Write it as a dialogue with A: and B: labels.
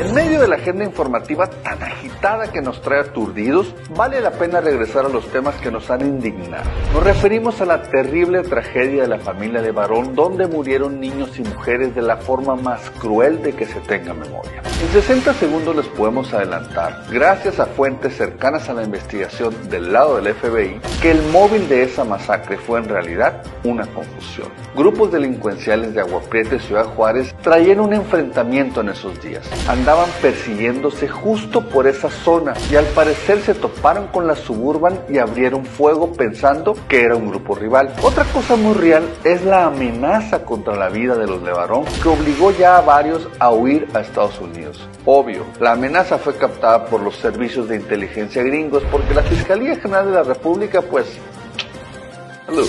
A: En medio de la agenda informativa tan agitada que nos trae aturdidos, vale la pena regresar a los temas que nos han indignado. Nos referimos a la terrible tragedia de la familia de Barón, donde murieron niños y mujeres de la forma más cruel de que se tenga memoria. En 60 segundos les podemos adelantar, gracias a fuentes cercanas a la investigación del lado del FBI, que el móvil de esa masacre fue en realidad una confusión. Grupos delincuenciales de Agua Prieta y Ciudad Juárez traían un enfrentamiento en esos días. Andaban persiguiéndose justo por esa zona y al parecer se toparon con la suburban y abrieron fuego pensando que era un grupo rival. Otra cosa muy real es la amenaza contra la vida de los Levarón que obligó ya a varios a huir a Estados Unidos. Obvio, la amenaza fue captada por los servicios de inteligencia gringos porque la Fiscalía General de la República pues... Salud.